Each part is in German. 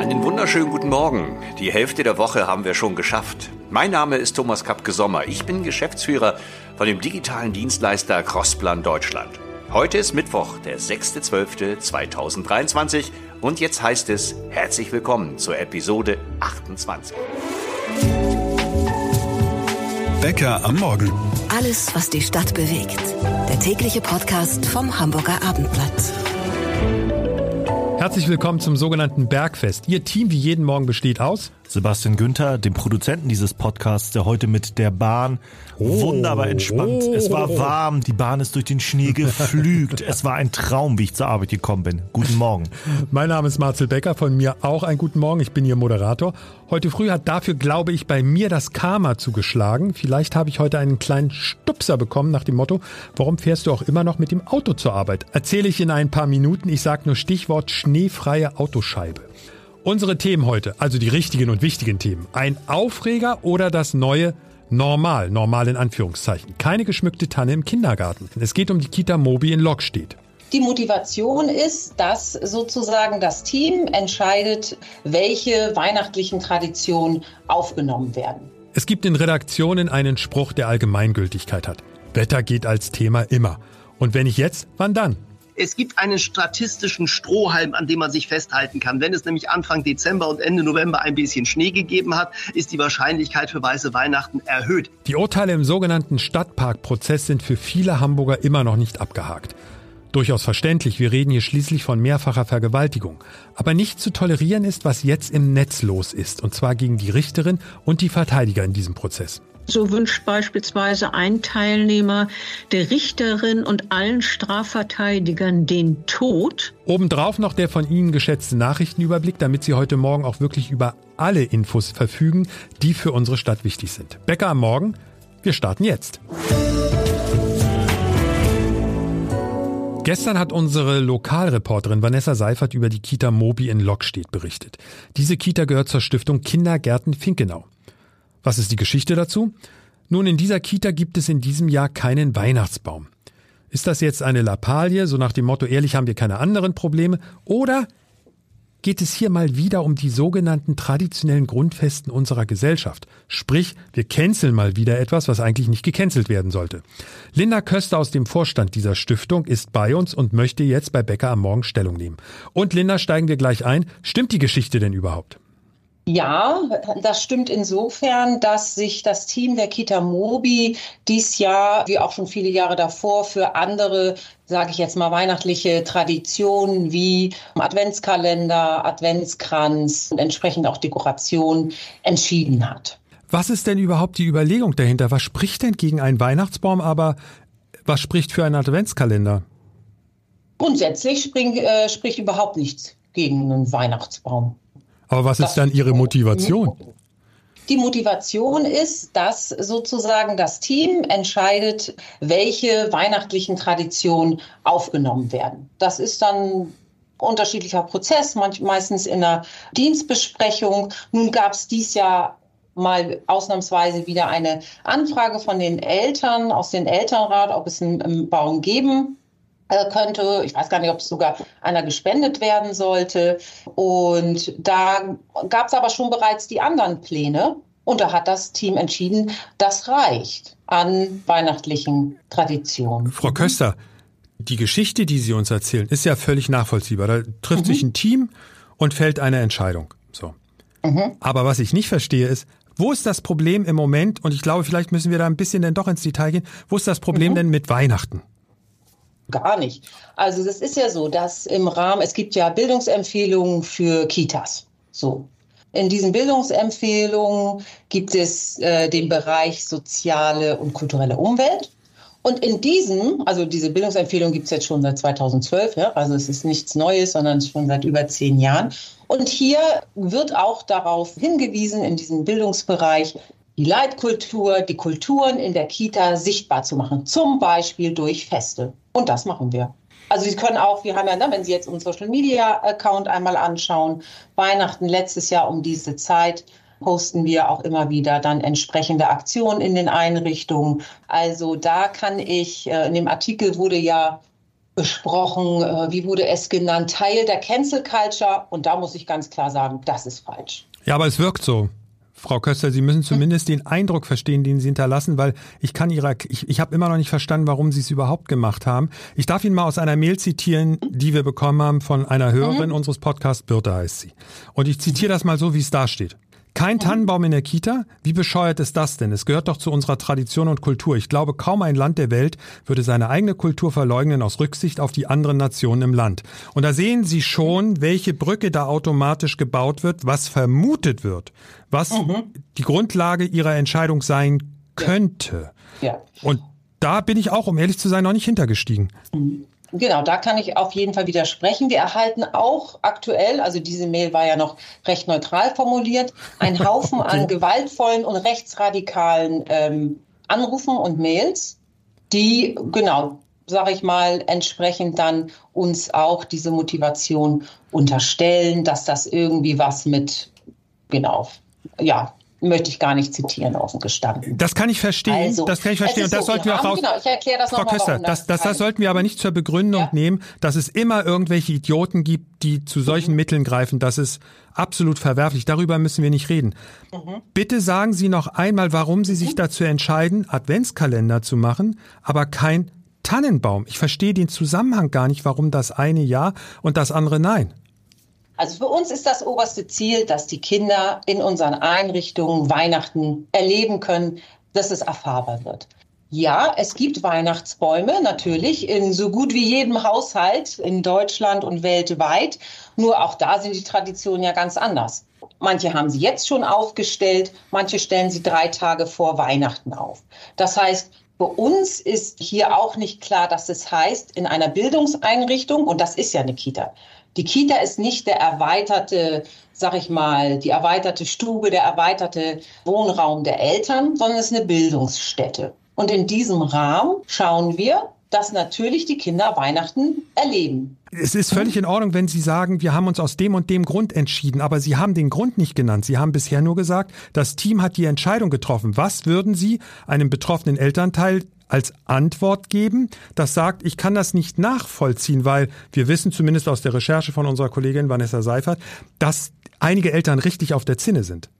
Einen wunderschönen guten Morgen. Die Hälfte der Woche haben wir schon geschafft. Mein Name ist Thomas Kapke-Sommer. Ich bin Geschäftsführer von dem digitalen Dienstleister Crossplan Deutschland. Heute ist Mittwoch, der 6.12.2023 und jetzt heißt es herzlich willkommen zur Episode 28. Bäcker am Morgen. Alles, was die Stadt bewegt. Der tägliche Podcast vom Hamburger Abendblatt. Herzlich willkommen zum sogenannten Bergfest. Ihr Team wie jeden Morgen besteht aus Sebastian Günther, dem Produzenten dieses Podcasts, der heute mit der Bahn oh, wunderbar entspannt. Oh. Es war warm, die Bahn ist durch den Schnee geflügt. es war ein Traum, wie ich zur Arbeit gekommen bin. Guten Morgen. Mein Name ist Marcel Becker, von mir auch einen guten Morgen. Ich bin Ihr Moderator. Heute früh hat dafür, glaube ich, bei mir das Karma zugeschlagen. Vielleicht habe ich heute einen kleinen Stupser bekommen nach dem Motto, warum fährst du auch immer noch mit dem Auto zur Arbeit? Erzähle ich in ein paar Minuten. Ich sage nur Stichwort schneefreie Autoscheibe. Unsere Themen heute, also die richtigen und wichtigen Themen. Ein Aufreger oder das neue Normal, normal in Anführungszeichen. Keine geschmückte Tanne im Kindergarten. Es geht um die Kita Mobi in Lockstedt. Die Motivation ist, dass sozusagen das Team entscheidet, welche weihnachtlichen Traditionen aufgenommen werden. Es gibt in Redaktionen einen Spruch, der Allgemeingültigkeit hat. Wetter geht als Thema immer. Und wenn nicht jetzt, wann dann? Es gibt einen statistischen Strohhalm, an dem man sich festhalten kann. Wenn es nämlich Anfang Dezember und Ende November ein bisschen Schnee gegeben hat, ist die Wahrscheinlichkeit für weiße Weihnachten erhöht. Die Urteile im sogenannten Stadtparkprozess sind für viele Hamburger immer noch nicht abgehakt. Durchaus verständlich, wir reden hier schließlich von mehrfacher Vergewaltigung. Aber nicht zu tolerieren ist, was jetzt im Netz los ist, und zwar gegen die Richterin und die Verteidiger in diesem Prozess. So wünscht beispielsweise ein Teilnehmer der Richterin und allen Strafverteidigern den Tod. Obendrauf noch der von Ihnen geschätzte Nachrichtenüberblick, damit Sie heute Morgen auch wirklich über alle Infos verfügen, die für unsere Stadt wichtig sind. Bäcker am Morgen, wir starten jetzt. Gestern hat unsere Lokalreporterin Vanessa Seifert über die Kita Mobi in Lockstedt berichtet. Diese Kita gehört zur Stiftung Kindergärten Finkenau. Was ist die Geschichte dazu? Nun, in dieser Kita gibt es in diesem Jahr keinen Weihnachtsbaum. Ist das jetzt eine Lappalie, so nach dem Motto, ehrlich haben wir keine anderen Probleme? Oder geht es hier mal wieder um die sogenannten traditionellen Grundfesten unserer Gesellschaft. Sprich, wir canceln mal wieder etwas, was eigentlich nicht gecancelt werden sollte. Linda Köster aus dem Vorstand dieser Stiftung ist bei uns und möchte jetzt bei Becker am Morgen Stellung nehmen. Und Linda, steigen wir gleich ein. Stimmt die Geschichte denn überhaupt? Ja, das stimmt insofern, dass sich das Team der Kita Mobi dies Jahr, wie auch schon viele Jahre davor, für andere, sage ich jetzt mal, weihnachtliche Traditionen wie Adventskalender, Adventskranz und entsprechend auch Dekoration entschieden hat. Was ist denn überhaupt die Überlegung dahinter? Was spricht denn gegen einen Weihnachtsbaum, aber was spricht für einen Adventskalender? Grundsätzlich spring, äh, spricht überhaupt nichts gegen einen Weihnachtsbaum. Aber was ist dann Ihre Motivation? Die Motivation ist, dass sozusagen das Team entscheidet, welche weihnachtlichen Traditionen aufgenommen werden. Das ist dann unterschiedlicher Prozess, meistens in einer Dienstbesprechung. Nun gab es dies Jahr mal ausnahmsweise wieder eine Anfrage von den Eltern aus dem Elternrat, ob es einen Baum geben könnte. Ich weiß gar nicht, ob es sogar einer gespendet werden sollte. Und da gab es aber schon bereits die anderen Pläne. Und da hat das Team entschieden, das reicht an weihnachtlichen Traditionen. Frau Köster, die Geschichte, die Sie uns erzählen, ist ja völlig nachvollziehbar. Da trifft mhm. sich ein Team und fällt eine Entscheidung. So. Mhm. Aber was ich nicht verstehe ist, wo ist das Problem im Moment? Und ich glaube, vielleicht müssen wir da ein bisschen denn doch ins Detail gehen. Wo ist das Problem mhm. denn mit Weihnachten? Gar nicht. Also es ist ja so, dass im Rahmen, es gibt ja Bildungsempfehlungen für Kitas. So. In diesen Bildungsempfehlungen gibt es äh, den Bereich soziale und kulturelle Umwelt. Und in diesem, also diese Bildungsempfehlung gibt es jetzt schon seit 2012, ja, also es ist nichts Neues, sondern schon seit über zehn Jahren. Und hier wird auch darauf hingewiesen, in diesem Bildungsbereich, die Leitkultur, die Kulturen in der Kita sichtbar zu machen, zum Beispiel durch Feste. Und das machen wir. Also Sie können auch, wir haben ja, ne, wenn Sie jetzt unseren Social Media Account einmal anschauen, Weihnachten letztes Jahr um diese Zeit posten wir auch immer wieder dann entsprechende Aktionen in den Einrichtungen. Also da kann ich, äh, in dem Artikel wurde ja besprochen, äh, wie wurde es genannt, Teil der Cancel Culture. Und da muss ich ganz klar sagen, das ist falsch. Ja, aber es wirkt so. Frau Köster, Sie müssen zumindest den Eindruck verstehen, den Sie hinterlassen, weil ich kann Ihrer, ich, ich habe immer noch nicht verstanden, warum Sie es überhaupt gemacht haben. Ich darf Ihnen mal aus einer Mail zitieren, die wir bekommen haben von einer Hörerin mhm. unseres Podcasts, Birte heißt sie. Und ich zitiere das mal so, wie es da steht. Kein Tannenbaum in der Kita? Wie bescheuert ist das denn? Es gehört doch zu unserer Tradition und Kultur. Ich glaube, kaum ein Land der Welt würde seine eigene Kultur verleugnen aus Rücksicht auf die anderen Nationen im Land. Und da sehen Sie schon, welche Brücke da automatisch gebaut wird, was vermutet wird, was mhm. die Grundlage Ihrer Entscheidung sein könnte. Ja. ja. Und da bin ich auch, um ehrlich zu sein, noch nicht hintergestiegen. Mhm. Genau, da kann ich auf jeden Fall widersprechen. Wir erhalten auch aktuell, also diese Mail war ja noch recht neutral formuliert, einen Haufen okay. an gewaltvollen und rechtsradikalen ähm, Anrufen und Mails, die genau, sage ich mal, entsprechend dann uns auch diese Motivation unterstellen, dass das irgendwie was mit, genau, ja, möchte ich gar nicht zitieren, offen gestanden. Das kann ich verstehen. Also, das kann ich verstehen. Und das so, sollten wir auch raus. Genau, ich erkläre das Frau Köster, das, das, das sollten wir aber nicht zur Begründung ja. nehmen, dass es immer irgendwelche Idioten gibt, die zu solchen mhm. Mitteln greifen. Das ist absolut verwerflich. Darüber müssen wir nicht reden. Mhm. Bitte sagen Sie noch einmal, warum Sie sich mhm. dazu entscheiden, Adventskalender zu machen, aber kein Tannenbaum. Ich verstehe den Zusammenhang gar nicht, warum das eine ja und das andere nein. Also für uns ist das oberste Ziel, dass die Kinder in unseren Einrichtungen Weihnachten erleben können, dass es erfahrbar wird. Ja, es gibt Weihnachtsbäume natürlich in so gut wie jedem Haushalt in Deutschland und weltweit. Nur auch da sind die Traditionen ja ganz anders. Manche haben sie jetzt schon aufgestellt, manche stellen sie drei Tage vor Weihnachten auf. Das heißt, für uns ist hier auch nicht klar, dass es heißt, in einer Bildungseinrichtung, und das ist ja eine Kita, die Kita ist nicht der erweiterte, sag ich mal, die erweiterte Stube, der erweiterte Wohnraum der Eltern, sondern es ist eine Bildungsstätte. Und in diesem Rahmen schauen wir, dass natürlich die Kinder Weihnachten erleben. Es ist völlig in Ordnung, wenn Sie sagen, wir haben uns aus dem und dem Grund entschieden, aber Sie haben den Grund nicht genannt. Sie haben bisher nur gesagt, das Team hat die Entscheidung getroffen. Was würden Sie einem betroffenen Elternteil als Antwort geben, das sagt, ich kann das nicht nachvollziehen, weil wir wissen zumindest aus der Recherche von unserer Kollegin Vanessa Seifert, dass einige Eltern richtig auf der Zinne sind.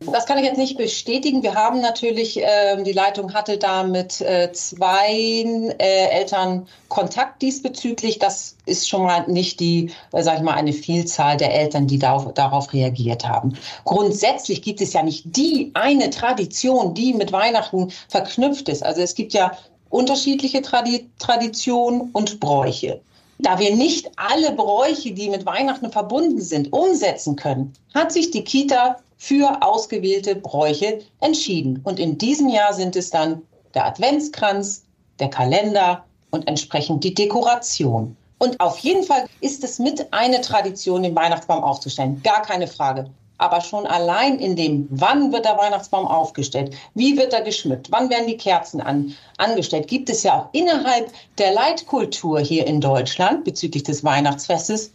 Das kann ich jetzt nicht bestätigen. Wir haben natürlich, äh, die Leitung hatte da mit äh, zwei äh, Eltern Kontakt diesbezüglich. Das ist schon mal nicht die, äh, sag ich mal, eine Vielzahl der Eltern, die darauf, darauf reagiert haben. Grundsätzlich gibt es ja nicht die eine Tradition, die mit Weihnachten verknüpft ist. Also es gibt ja unterschiedliche Tradi Traditionen und Bräuche. Da wir nicht alle Bräuche, die mit Weihnachten verbunden sind, umsetzen können, hat sich die Kita für ausgewählte Bräuche entschieden. Und in diesem Jahr sind es dann der Adventskranz, der Kalender und entsprechend die Dekoration. Und auf jeden Fall ist es mit eine Tradition, den Weihnachtsbaum aufzustellen. Gar keine Frage. Aber schon allein in dem, wann wird der Weihnachtsbaum aufgestellt, wie wird er geschmückt, wann werden die Kerzen an, angestellt, gibt es ja auch innerhalb der Leitkultur hier in Deutschland bezüglich des Weihnachtsfestes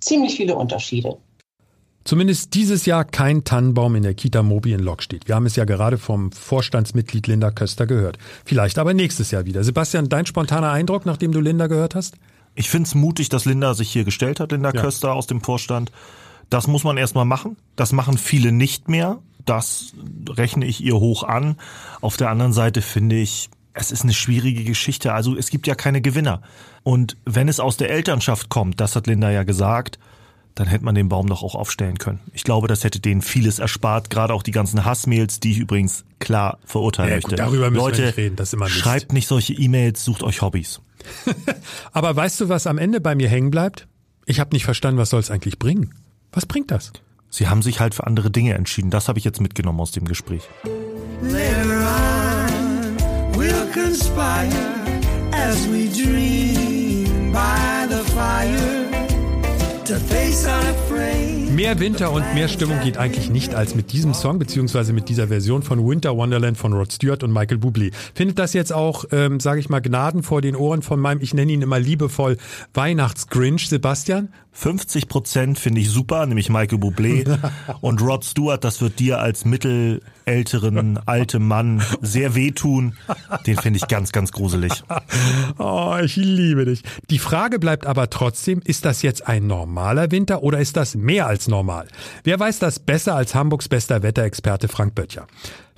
ziemlich viele Unterschiede. Zumindest dieses Jahr kein Tannenbaum in der Kita Mobi in Lok steht. Wir haben es ja gerade vom Vorstandsmitglied Linda Köster gehört. Vielleicht aber nächstes Jahr wieder. Sebastian, dein spontaner Eindruck, nachdem du Linda gehört hast? Ich finde es mutig, dass Linda sich hier gestellt hat, Linda ja. Köster aus dem Vorstand. Das muss man erstmal machen. Das machen viele nicht mehr. Das rechne ich ihr hoch an. Auf der anderen Seite finde ich, es ist eine schwierige Geschichte. Also es gibt ja keine Gewinner. Und wenn es aus der Elternschaft kommt, das hat Linda ja gesagt, dann hätte man den Baum doch auch aufstellen können. Ich glaube, das hätte denen vieles erspart, gerade auch die ganzen Hassmails, die ich übrigens klar verurteilen ja, möchte. Gut, darüber müssen Leute, wir nicht reden, das ist immer Mist. schreibt nicht solche E-Mails, sucht euch Hobbys. Aber weißt du, was am Ende bei mir hängen bleibt? Ich habe nicht verstanden, was soll es eigentlich bringen? Was bringt das? Sie haben sich halt für andere Dinge entschieden. Das habe ich jetzt mitgenommen aus dem Gespräch. Later on, we'll conspire as we dream by the fire. Mehr Winter und mehr Stimmung geht eigentlich nicht als mit diesem Song, beziehungsweise mit dieser Version von Winter Wonderland von Rod Stewart und Michael Bublé. Findet das jetzt auch, ähm, sage ich mal, Gnaden vor den Ohren von meinem, ich nenne ihn immer liebevoll, Weihnachtsgrinch, Sebastian? 50 Prozent finde ich super, nämlich Michael Bublé. und Rod Stewart, das wird dir als mittelälteren, altem Mann sehr wehtun. Den finde ich ganz, ganz gruselig. Oh, ich liebe dich. Die Frage bleibt aber trotzdem, ist das jetzt ein normaler Winter oder ist das mehr als normal? Wer weiß das besser als Hamburgs bester Wetterexperte Frank Böttcher?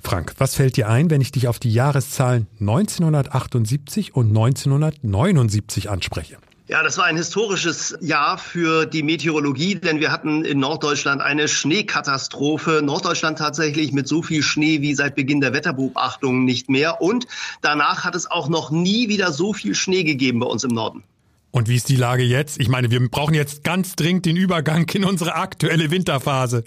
Frank, was fällt dir ein, wenn ich dich auf die Jahreszahlen 1978 und 1979 anspreche? Ja, das war ein historisches Jahr für die Meteorologie, denn wir hatten in Norddeutschland eine Schneekatastrophe. Norddeutschland tatsächlich mit so viel Schnee wie seit Beginn der Wetterbeobachtungen nicht mehr. Und danach hat es auch noch nie wieder so viel Schnee gegeben bei uns im Norden. Und wie ist die Lage jetzt? Ich meine, wir brauchen jetzt ganz dringend den Übergang in unsere aktuelle Winterphase.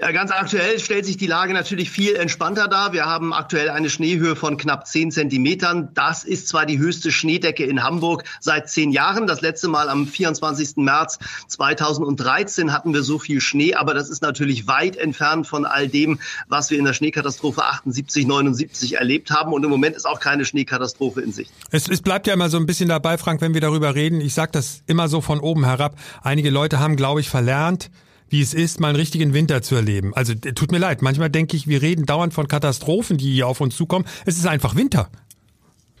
Ja, ganz aktuell stellt sich die Lage natürlich viel entspannter dar. Wir haben aktuell eine Schneehöhe von knapp 10 Zentimetern. Das ist zwar die höchste Schneedecke in Hamburg seit zehn Jahren. Das letzte Mal am 24. März 2013 hatten wir so viel Schnee, aber das ist natürlich weit entfernt von all dem, was wir in der Schneekatastrophe 78, 79 erlebt haben. Und im Moment ist auch keine Schneekatastrophe in Sicht. Es, es bleibt ja immer so ein bisschen dabei, Frank, wenn wir darüber reden. Ich sage das immer so von oben herab. Einige Leute haben, glaube ich, verlernt, wie es ist, mal einen richtigen Winter zu erleben. Also tut mir leid, manchmal denke ich, wir reden dauernd von Katastrophen, die hier auf uns zukommen. Es ist einfach Winter.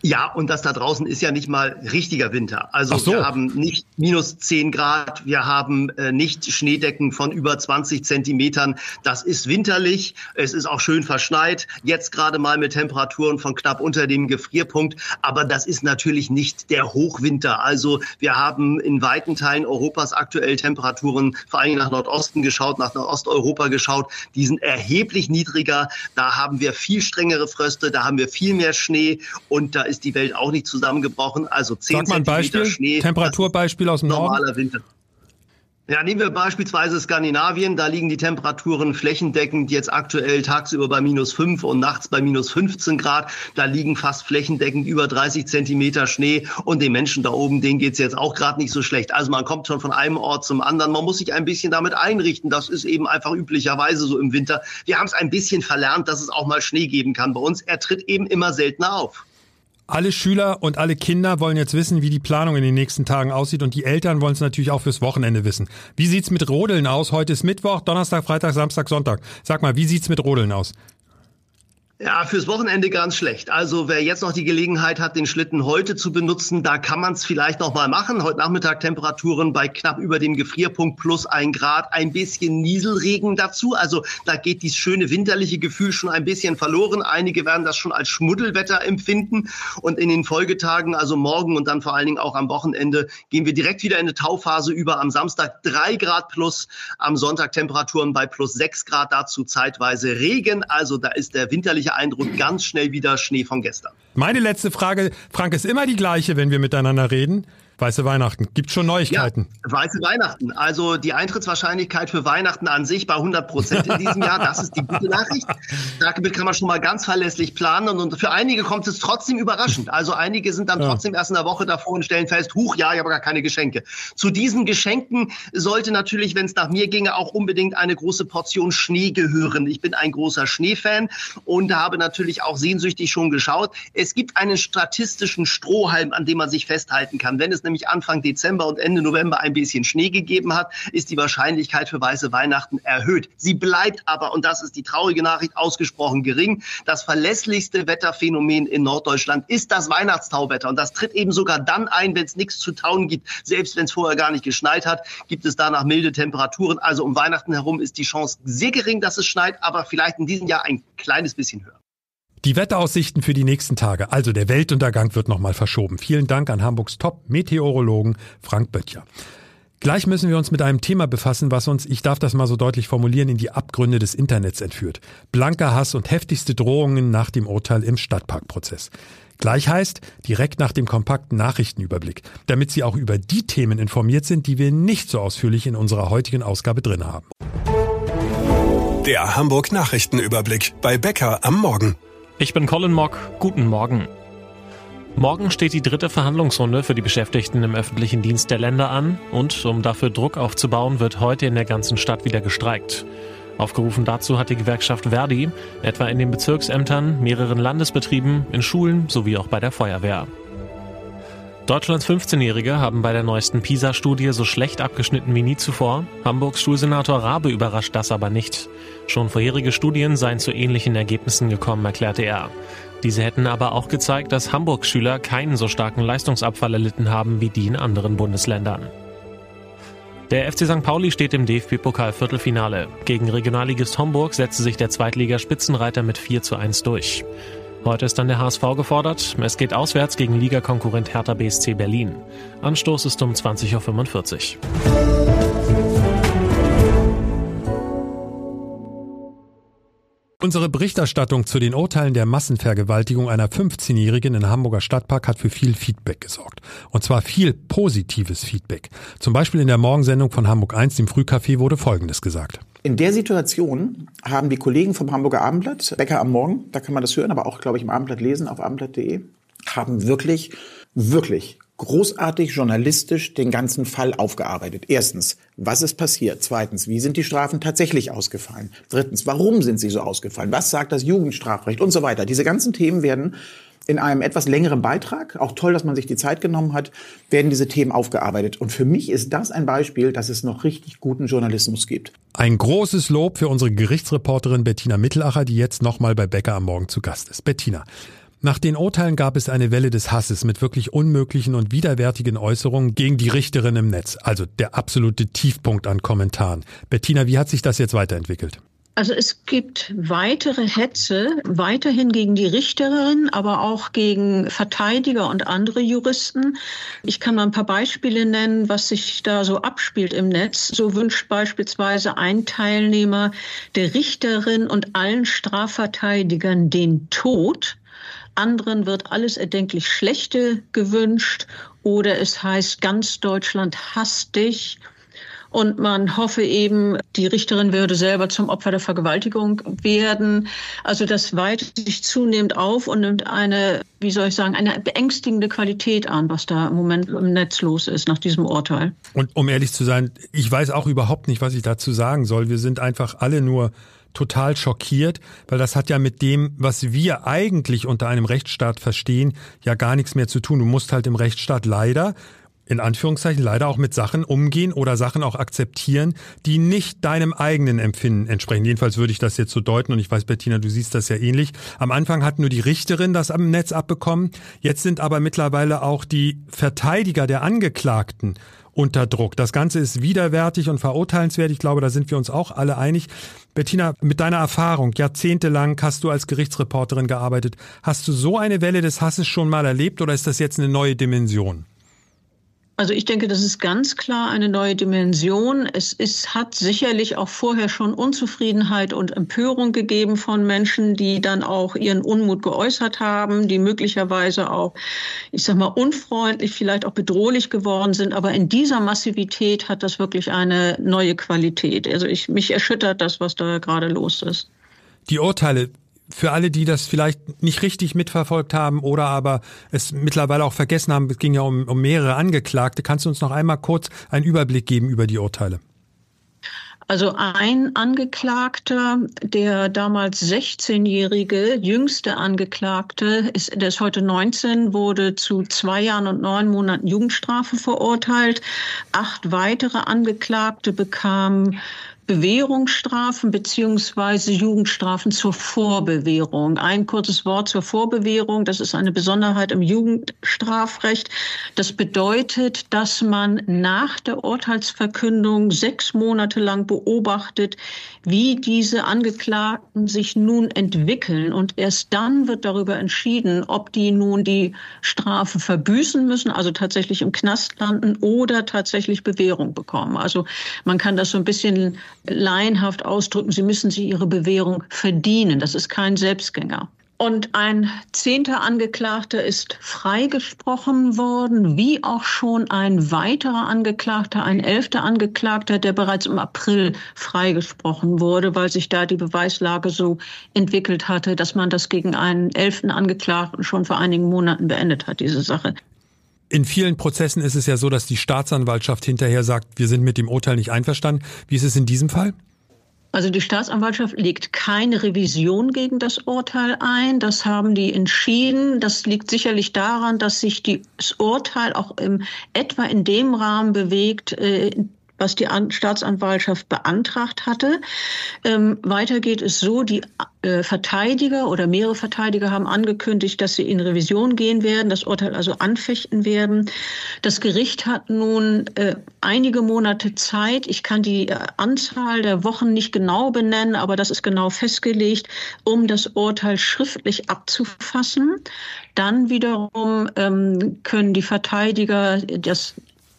Ja, und das da draußen ist ja nicht mal richtiger Winter. Also so. wir haben nicht minus 10 Grad, wir haben äh, nicht Schneedecken von über 20 Zentimetern. Das ist winterlich, es ist auch schön verschneit, jetzt gerade mal mit Temperaturen von knapp unter dem Gefrierpunkt. Aber das ist natürlich nicht der Hochwinter. Also wir haben in weiten Teilen Europas aktuell Temperaturen, vor allem nach Nordosten geschaut, nach Osteuropa geschaut, die sind erheblich niedriger. Da haben wir viel strengere Fröste, da haben wir viel mehr Schnee und da ist die Welt auch nicht zusammengebrochen. Also 10 Sag mal ein Beispiel, Schnee. Temperaturbeispiel aus dem normaler Norden. Winter. Ja, nehmen wir beispielsweise Skandinavien. Da liegen die Temperaturen flächendeckend jetzt aktuell tagsüber bei minus 5 und nachts bei minus 15 Grad. Da liegen fast flächendeckend über 30 Zentimeter Schnee. Und den Menschen da oben, denen geht's jetzt auch gerade nicht so schlecht. Also man kommt schon von einem Ort zum anderen. Man muss sich ein bisschen damit einrichten. Das ist eben einfach üblicherweise so im Winter. Wir haben es ein bisschen verlernt, dass es auch mal Schnee geben kann bei uns. Er tritt eben immer seltener auf. Alle Schüler und alle Kinder wollen jetzt wissen, wie die Planung in den nächsten Tagen aussieht und die Eltern wollen es natürlich auch fürs Wochenende wissen. Wie sieht's mit Rodeln aus? Heute ist Mittwoch, Donnerstag, Freitag, Samstag, Sonntag. Sag mal, wie sieht's mit Rodeln aus? Ja, fürs Wochenende ganz schlecht. Also wer jetzt noch die Gelegenheit hat, den Schlitten heute zu benutzen, da kann man es vielleicht noch mal machen. Heute Nachmittag Temperaturen bei knapp über dem Gefrierpunkt plus ein Grad, ein bisschen Nieselregen dazu. Also da geht dieses schöne winterliche Gefühl schon ein bisschen verloren. Einige werden das schon als Schmuddelwetter empfinden. Und in den Folgetagen, also morgen und dann vor allen Dingen auch am Wochenende, gehen wir direkt wieder in eine Tauphase über. Am Samstag drei Grad plus, am Sonntag Temperaturen bei plus sechs Grad, dazu zeitweise Regen. Also da ist der winterliche persönlicher Eindruck ganz schnell wieder Schnee von gestern. Meine letzte Frage, Frank, ist immer die gleiche, wenn wir miteinander reden. Weiße Weihnachten. Gibt schon Neuigkeiten? Ja, weiße Weihnachten. Also die Eintrittswahrscheinlichkeit für Weihnachten an sich bei 100 Prozent in diesem Jahr. Das ist die gute Nachricht. Damit kann man schon mal ganz verlässlich planen. Und für einige kommt es trotzdem überraschend. Also einige sind dann ja. trotzdem erst in der Woche davor und stellen fest, huch, ja, ich habe gar keine Geschenke. Zu diesen Geschenken sollte natürlich, wenn es nach mir ginge, auch unbedingt eine große Portion Schnee gehören. Ich bin ein großer Schneefan und habe natürlich auch sehnsüchtig schon geschaut. Es gibt einen statistischen Strohhalm, an dem man sich festhalten kann. Wenn es nämlich Anfang Dezember und Ende November ein bisschen Schnee gegeben hat, ist die Wahrscheinlichkeit für weiße Weihnachten erhöht. Sie bleibt aber, und das ist die traurige Nachricht, ausgesprochen gering. Das verlässlichste Wetterphänomen in Norddeutschland ist das Weihnachtstauwetter. Und das tritt eben sogar dann ein, wenn es nichts zu tauen gibt. Selbst wenn es vorher gar nicht geschneit hat, gibt es danach milde Temperaturen. Also um Weihnachten herum ist die Chance sehr gering, dass es schneit, aber vielleicht in diesem Jahr ein kleines bisschen höher. Die Wetteraussichten für die nächsten Tage, also der Weltuntergang wird nochmal verschoben. Vielen Dank an Hamburgs Top-Meteorologen Frank Böttcher. Gleich müssen wir uns mit einem Thema befassen, was uns, ich darf das mal so deutlich formulieren, in die Abgründe des Internets entführt. Blanker Hass und heftigste Drohungen nach dem Urteil im Stadtparkprozess. Gleich heißt, direkt nach dem kompakten Nachrichtenüberblick, damit Sie auch über die Themen informiert sind, die wir nicht so ausführlich in unserer heutigen Ausgabe drin haben. Der Hamburg Nachrichtenüberblick bei Becker am Morgen. Ich bin Colin Mock. Guten Morgen. Morgen steht die dritte Verhandlungsrunde für die Beschäftigten im öffentlichen Dienst der Länder an und um dafür Druck aufzubauen, wird heute in der ganzen Stadt wieder gestreikt. Aufgerufen dazu hat die Gewerkschaft Verdi, etwa in den Bezirksämtern, mehreren Landesbetrieben, in Schulen sowie auch bei der Feuerwehr. Deutschlands 15-Jährige haben bei der neuesten PISA-Studie so schlecht abgeschnitten wie nie zuvor. Hamburgs Schulsenator Rabe überrascht das aber nicht. Schon vorherige Studien seien zu ähnlichen Ergebnissen gekommen, erklärte er. Diese hätten aber auch gezeigt, dass Hamburgs Schüler keinen so starken Leistungsabfall erlitten haben wie die in anderen Bundesländern. Der FC St. Pauli steht im DFB-Pokal-Viertelfinale. Gegen Regionalligist Homburg setzte sich der Zweitliga-Spitzenreiter mit 4 zu 1 durch. Heute ist dann der HSV gefordert. Es geht auswärts gegen Ligakonkurrent Hertha BSC Berlin. Anstoß ist um 20.45 Uhr. Unsere Berichterstattung zu den Urteilen der Massenvergewaltigung einer 15-Jährigen in Hamburger Stadtpark hat für viel Feedback gesorgt. Und zwar viel positives Feedback. Zum Beispiel in der Morgensendung von Hamburg 1, dem Frühcafé, wurde Folgendes gesagt. In der Situation haben die Kollegen vom Hamburger Abendblatt, Bäcker am Morgen, da kann man das hören, aber auch, glaube ich, im Abendblatt lesen auf abendblatt.de, haben wirklich, wirklich großartig journalistisch den ganzen Fall aufgearbeitet. Erstens, was ist passiert? Zweitens, wie sind die Strafen tatsächlich ausgefallen? Drittens, warum sind sie so ausgefallen? Was sagt das Jugendstrafrecht und so weiter? Diese ganzen Themen werden in einem etwas längeren Beitrag, auch toll, dass man sich die Zeit genommen hat, werden diese Themen aufgearbeitet. Und für mich ist das ein Beispiel, dass es noch richtig guten Journalismus gibt. Ein großes Lob für unsere Gerichtsreporterin Bettina Mittelacher, die jetzt nochmal bei Becker am Morgen zu Gast ist. Bettina, nach den Urteilen gab es eine Welle des Hasses mit wirklich unmöglichen und widerwärtigen Äußerungen gegen die Richterin im Netz. Also der absolute Tiefpunkt an Kommentaren. Bettina, wie hat sich das jetzt weiterentwickelt? Also es gibt weitere Hetze, weiterhin gegen die Richterin, aber auch gegen Verteidiger und andere Juristen. Ich kann mal ein paar Beispiele nennen, was sich da so abspielt im Netz. So wünscht beispielsweise ein Teilnehmer der Richterin und allen Strafverteidigern den Tod anderen wird alles erdenklich Schlechte gewünscht oder es heißt, ganz Deutschland hasst dich. Und man hoffe eben, die Richterin würde selber zum Opfer der Vergewaltigung werden. Also das weitet sich zunehmend auf und nimmt eine, wie soll ich sagen, eine beängstigende Qualität an, was da im Moment im Netz los ist nach diesem Urteil. Und um ehrlich zu sein, ich weiß auch überhaupt nicht, was ich dazu sagen soll. Wir sind einfach alle nur total schockiert, weil das hat ja mit dem, was wir eigentlich unter einem Rechtsstaat verstehen, ja gar nichts mehr zu tun. Du musst halt im Rechtsstaat leider in Anführungszeichen leider auch mit Sachen umgehen oder Sachen auch akzeptieren, die nicht deinem eigenen Empfinden entsprechen. Jedenfalls würde ich das jetzt so deuten und ich weiß, Bettina, du siehst das ja ähnlich. Am Anfang hat nur die Richterin das am Netz abbekommen. Jetzt sind aber mittlerweile auch die Verteidiger der Angeklagten unter Druck. Das Ganze ist widerwärtig und verurteilenswert. Ich glaube, da sind wir uns auch alle einig. Bettina, mit deiner Erfahrung, jahrzehntelang hast du als Gerichtsreporterin gearbeitet. Hast du so eine Welle des Hasses schon mal erlebt oder ist das jetzt eine neue Dimension? Also ich denke, das ist ganz klar eine neue Dimension. Es ist, hat sicherlich auch vorher schon Unzufriedenheit und Empörung gegeben von Menschen, die dann auch ihren Unmut geäußert haben, die möglicherweise auch, ich sag mal, unfreundlich, vielleicht auch bedrohlich geworden sind. Aber in dieser Massivität hat das wirklich eine neue Qualität. Also ich, mich erschüttert das, was da gerade los ist. Die Urteile für alle, die das vielleicht nicht richtig mitverfolgt haben oder aber es mittlerweile auch vergessen haben, es ging ja um, um mehrere Angeklagte, kannst du uns noch einmal kurz einen Überblick geben über die Urteile? Also ein Angeklagter, der damals 16-jährige jüngste Angeklagte, ist, der ist heute 19, wurde zu zwei Jahren und neun Monaten Jugendstrafe verurteilt. Acht weitere Angeklagte bekamen Bewährungsstrafen beziehungsweise Jugendstrafen zur Vorbewährung. Ein kurzes Wort zur Vorbewährung. Das ist eine Besonderheit im Jugendstrafrecht. Das bedeutet, dass man nach der Urteilsverkündung sechs Monate lang beobachtet, wie diese Angeklagten sich nun entwickeln. Und erst dann wird darüber entschieden, ob die nun die Strafe verbüßen müssen, also tatsächlich im Knast landen oder tatsächlich Bewährung bekommen. Also man kann das so ein bisschen laienhaft ausdrücken, sie müssen sich ihre Bewährung verdienen. Das ist kein Selbstgänger. Und ein zehnter Angeklagter ist freigesprochen worden, wie auch schon ein weiterer Angeklagter, ein elfter Angeklagter, der bereits im April freigesprochen wurde, weil sich da die Beweislage so entwickelt hatte, dass man das gegen einen elften Angeklagten schon vor einigen Monaten beendet hat, diese Sache. In vielen Prozessen ist es ja so, dass die Staatsanwaltschaft hinterher sagt, wir sind mit dem Urteil nicht einverstanden. Wie ist es in diesem Fall? Also die Staatsanwaltschaft legt keine Revision gegen das Urteil ein. Das haben die entschieden. Das liegt sicherlich daran, dass sich das Urteil auch im, etwa in dem Rahmen bewegt, äh, was die Staatsanwaltschaft beantragt hatte. Ähm, weiter geht es so, die äh, Verteidiger oder mehrere Verteidiger haben angekündigt, dass sie in Revision gehen werden, das Urteil also anfechten werden. Das Gericht hat nun äh, einige Monate Zeit. Ich kann die äh, Anzahl der Wochen nicht genau benennen, aber das ist genau festgelegt, um das Urteil schriftlich abzufassen. Dann wiederum ähm, können die Verteidiger das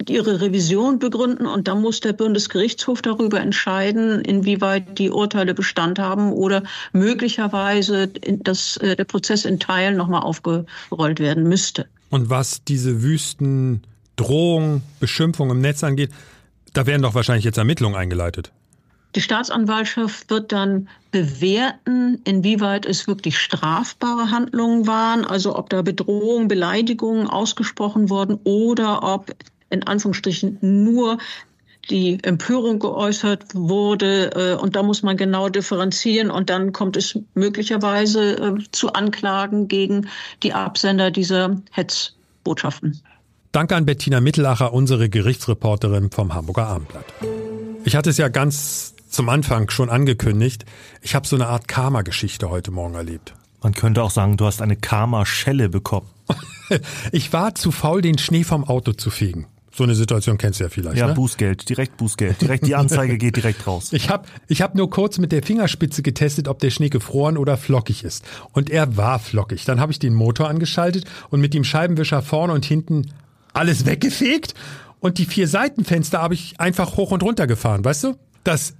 ihre Revision begründen und dann muss der Bundesgerichtshof darüber entscheiden, inwieweit die Urteile Bestand haben oder möglicherweise dass äh, der Prozess in Teilen nochmal aufgerollt werden müsste. Und was diese wüsten Drohungen, Beschimpfungen im Netz angeht, da werden doch wahrscheinlich jetzt Ermittlungen eingeleitet. Die Staatsanwaltschaft wird dann bewerten, inwieweit es wirklich strafbare Handlungen waren, also ob da Bedrohungen, Beleidigungen ausgesprochen wurden oder ob in Anführungsstrichen nur die Empörung geäußert wurde. Äh, und da muss man genau differenzieren. Und dann kommt es möglicherweise äh, zu Anklagen gegen die Absender dieser Hetzbotschaften. Danke an Bettina Mittelacher, unsere Gerichtsreporterin vom Hamburger Abendblatt. Ich hatte es ja ganz zum Anfang schon angekündigt. Ich habe so eine Art Karma-Geschichte heute Morgen erlebt. Man könnte auch sagen, du hast eine Karma-Schelle bekommen. ich war zu faul, den Schnee vom Auto zu fegen. So eine Situation kennst du ja vielleicht. Ja, ne? Bußgeld, direkt Bußgeld. Direkt die Anzeige geht direkt raus. Ich habe ich hab nur kurz mit der Fingerspitze getestet, ob der Schnee gefroren oder flockig ist. Und er war flockig. Dann habe ich den Motor angeschaltet und mit dem Scheibenwischer vorne und hinten alles weggefegt. Und die vier Seitenfenster habe ich einfach hoch und runter gefahren, weißt du? Das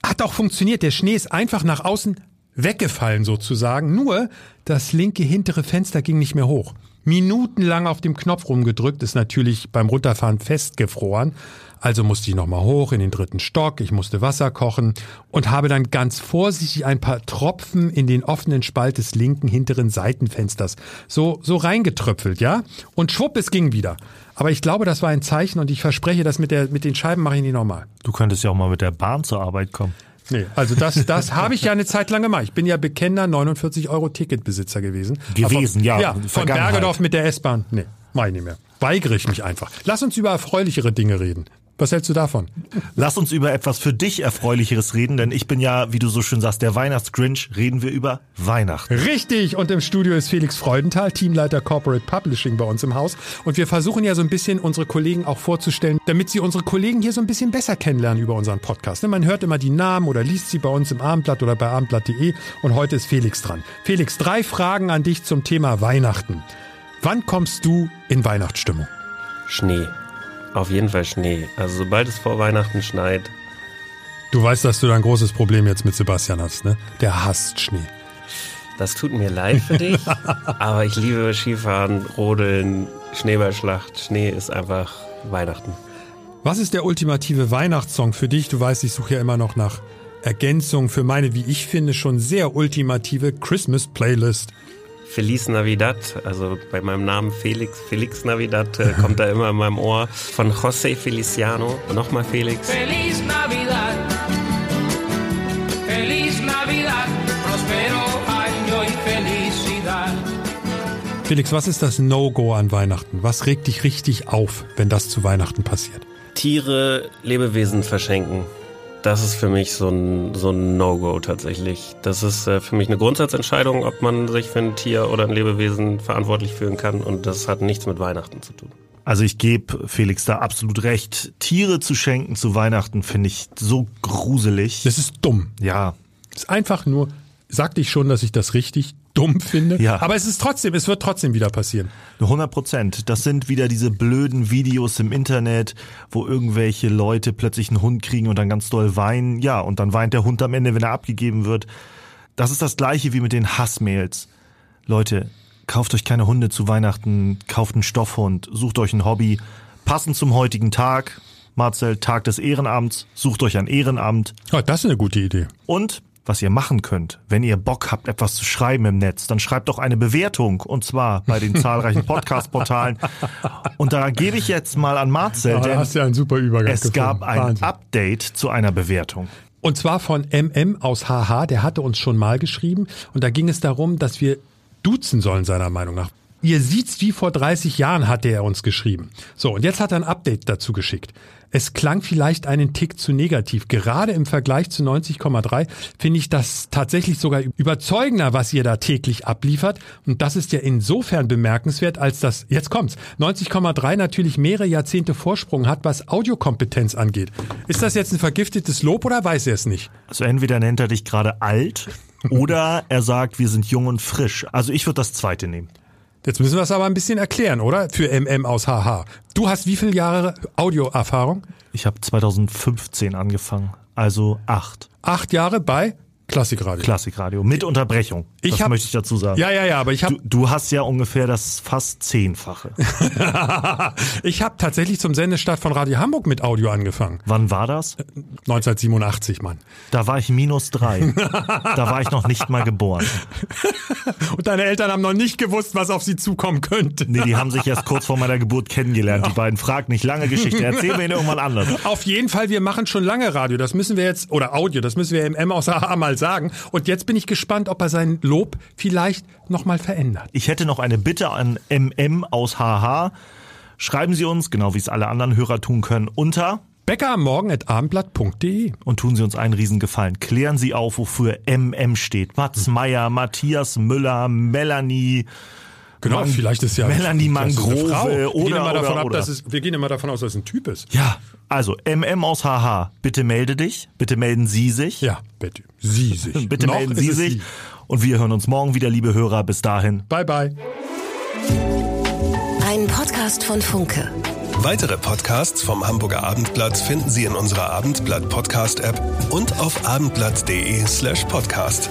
hat auch funktioniert. Der Schnee ist einfach nach außen weggefallen sozusagen. Nur das linke hintere Fenster ging nicht mehr hoch minutenlang auf dem Knopf rumgedrückt, ist natürlich beim Runterfahren festgefroren. Also musste ich nochmal hoch in den dritten Stock, ich musste Wasser kochen und habe dann ganz vorsichtig ein paar Tropfen in den offenen Spalt des linken hinteren Seitenfensters so, so reingetröpfelt, ja? Und schwupp, es ging wieder. Aber ich glaube, das war ein Zeichen und ich verspreche, dass mit, der, mit den Scheiben mache ich nicht nochmal. Du könntest ja auch mal mit der Bahn zur Arbeit kommen. Nee, also das, das habe ich ja eine Zeit lang gemacht. Ich bin ja bekennender 49 Euro Ticketbesitzer gewesen. Gewesen, ja. Ja, von Bergedorf mit der S-Bahn. Nee, mach ich nicht mehr. Weigere ich mich einfach. Lass uns über erfreulichere Dinge reden. Was hältst du davon? Lass uns über etwas für dich Erfreulicheres reden, denn ich bin ja, wie du so schön sagst, der Weihnachtsgrinch. Reden wir über Weihnachten. Richtig! Und im Studio ist Felix Freudenthal, Teamleiter Corporate Publishing bei uns im Haus. Und wir versuchen ja so ein bisschen unsere Kollegen auch vorzustellen, damit sie unsere Kollegen hier so ein bisschen besser kennenlernen über unseren Podcast. Ne, man hört immer die Namen oder liest sie bei uns im Abendblatt oder bei abendblatt.de. Und heute ist Felix dran. Felix, drei Fragen an dich zum Thema Weihnachten. Wann kommst du in Weihnachtsstimmung? Schnee. Auf jeden Fall Schnee. Also sobald es vor Weihnachten schneit. Du weißt, dass du da ein großes Problem jetzt mit Sebastian hast, ne? Der hasst Schnee. Das tut mir leid für dich, aber ich liebe Skifahren, Rodeln, Schneeballschlacht. Schnee ist einfach Weihnachten. Was ist der ultimative Weihnachtssong für dich? Du weißt, ich suche ja immer noch nach Ergänzung für meine, wie ich finde, schon sehr ultimative Christmas Playlist. Feliz Navidad, also bei meinem Namen Felix, Felix Navidad äh, kommt da immer in meinem Ohr von José Feliciano. Nochmal Felix. Feliz Navidad, Feliz Navidad, prospero año y felicidad. Felix, was ist das No-Go an Weihnachten? Was regt dich richtig auf, wenn das zu Weihnachten passiert? Tiere, Lebewesen verschenken das ist für mich so ein, so ein No-Go tatsächlich. Das ist äh, für mich eine Grundsatzentscheidung, ob man sich für ein Tier oder ein Lebewesen verantwortlich fühlen kann. Und das hat nichts mit Weihnachten zu tun. Also ich gebe Felix da absolut recht. Tiere zu schenken zu Weihnachten finde ich so gruselig. Das ist dumm. Ja. Das ist einfach nur, sagte ich schon, dass ich das richtig dumm finde. Ja. Aber es ist trotzdem, es wird trotzdem wieder passieren. 100 Prozent. Das sind wieder diese blöden Videos im Internet, wo irgendwelche Leute plötzlich einen Hund kriegen und dann ganz doll weinen. Ja, und dann weint der Hund am Ende, wenn er abgegeben wird. Das ist das gleiche wie mit den Hassmails. Leute, kauft euch keine Hunde zu Weihnachten, kauft einen Stoffhund, sucht euch ein Hobby, passend zum heutigen Tag. Marcel, Tag des Ehrenamts, sucht euch ein Ehrenamt. Oh, das ist eine gute Idee. Und was ihr machen könnt, wenn ihr Bock habt, etwas zu schreiben im Netz, dann schreibt doch eine Bewertung und zwar bei den zahlreichen Podcast-Portalen. Und da gebe ich jetzt mal an Marcel, Ja, da denn hast du ja einen super Übergang es gefunden. gab ein Wahnsinn. Update zu einer Bewertung. Und zwar von MM aus HH, der hatte uns schon mal geschrieben. Und da ging es darum, dass wir duzen sollen, seiner Meinung nach. Ihr sieht's wie vor 30 Jahren, hatte er uns geschrieben. So, und jetzt hat er ein Update dazu geschickt. Es klang vielleicht einen Tick zu negativ. Gerade im Vergleich zu 90,3 finde ich das tatsächlich sogar überzeugender, was ihr da täglich abliefert. Und das ist ja insofern bemerkenswert, als dass, jetzt kommt's, 90,3 natürlich mehrere Jahrzehnte Vorsprung hat, was Audiokompetenz angeht. Ist das jetzt ein vergiftetes Lob oder weiß er es nicht? Also entweder nennt er dich gerade alt oder er sagt, wir sind jung und frisch. Also ich würde das zweite nehmen. Jetzt müssen wir es aber ein bisschen erklären, oder? Für MM aus HH. Du hast wie viele Jahre Audioerfahrung? Ich habe 2015 angefangen, also acht. Acht Jahre bei Klassikradio. Klassikradio mit Unterbrechung. Ich das hab- möchte ich dazu sagen. Ja, ja, ja, aber ich habe Du, du hast ja ungefähr das fast zehnfache. ich habe tatsächlich zum Sendestart von Radio Hamburg mit Audio angefangen. Wann war das? 1987, Mann. Da war ich minus drei. da war ich noch nicht mal geboren. Und deine Eltern haben noch nicht gewusst, was auf sie zukommen könnte. Nee, die haben sich erst kurz vor meiner Geburt kennengelernt. Die beiden fragt nicht lange Geschichte. Erzähl mir ihn irgendwann anders. Auf jeden Fall, wir machen schon lange Radio. Das müssen wir jetzt, oder Audio, das müssen wir MM aus HH mal sagen. Und jetzt bin ich gespannt, ob er sein Lob vielleicht nochmal verändert. Ich hätte noch eine Bitte an MM aus HH. Schreiben Sie uns, genau wie es alle anderen Hörer tun können, unter Bäcker am Morgen at abendblatt.de. und tun Sie uns einen Riesengefallen. Klären Sie auf, wofür MM steht. Mats Meyer, Matthias Müller, Melanie. Genau, Man- vielleicht ist ja Melanie Mangrove Frau. Wir gehen oder- immer davon oder- ab, oder. dass es, wir gehen immer davon aus, dass es ein Typ ist. Ja, also MM aus HH, bitte melde dich, bitte melden Sie sich. Ja, bitte. Sie sich. Bitte Noch melden Sie sich. sie. Und wir hören uns morgen wieder, liebe Hörer. Bis dahin. Bye, bye. Ein Podcast von Funke. Weitere Podcasts vom Hamburger Abendblatt finden Sie in unserer Abendblatt Podcast App und auf abendblatt.de slash podcast.